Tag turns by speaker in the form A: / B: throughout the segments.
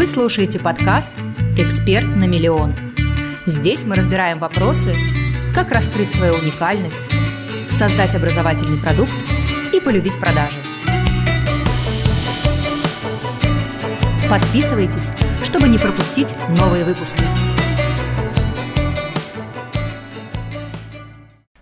A: Вы слушаете подкаст «Эксперт на миллион». Здесь мы разбираем вопросы, как раскрыть свою уникальность, создать образовательный продукт и полюбить продажи. Подписывайтесь, чтобы не пропустить новые выпуски.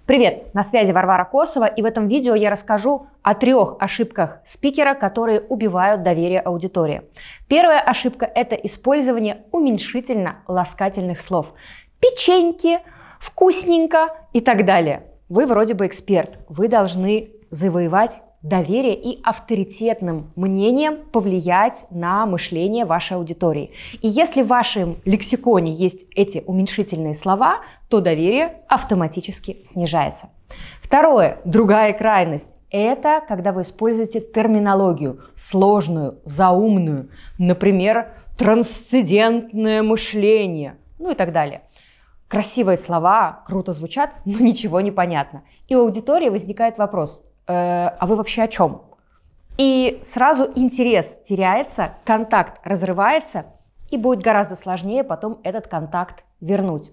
B: Привет, на связи Варвара Косова, и в этом видео я расскажу о трех ошибках спикера, которые убивают доверие аудитории. Первая ошибка – это использование уменьшительно-ласкательных слов. Печеньки, вкусненько и так далее. Вы вроде бы эксперт, вы должны завоевать доверие и авторитетным мнением повлиять на мышление вашей аудитории. И если в вашем лексиконе есть эти уменьшительные слова, то доверие автоматически снижается. Второе, другая крайность. Это когда вы используете терминологию сложную, заумную, например, трансцендентное мышление, ну и так далее. Красивые слова, круто звучат, но ничего не понятно. И у аудитории возникает вопрос, а вы вообще о чем? И сразу интерес теряется, контакт разрывается, и будет гораздо сложнее потом этот контакт вернуть.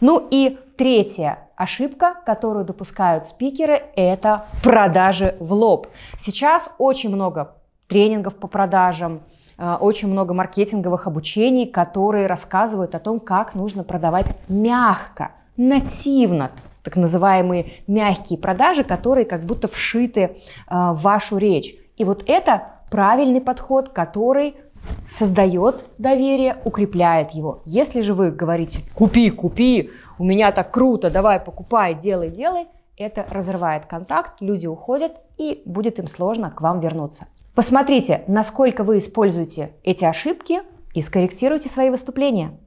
B: Ну и третья ошибка, которую допускают спикеры, это продажи в лоб. Сейчас очень много тренингов по продажам, э, очень много маркетинговых обучений, которые рассказывают о том, как нужно продавать мягко, нативно, так называемые мягкие продажи, которые как будто вшиты э, в вашу речь. И вот это правильный подход, который создает доверие, укрепляет его. Если же вы говорите «купи, купи, у меня так круто, давай покупай, делай, делай», это разрывает контакт, люди уходят и будет им сложно к вам вернуться. Посмотрите, насколько вы используете эти ошибки и скорректируйте свои выступления.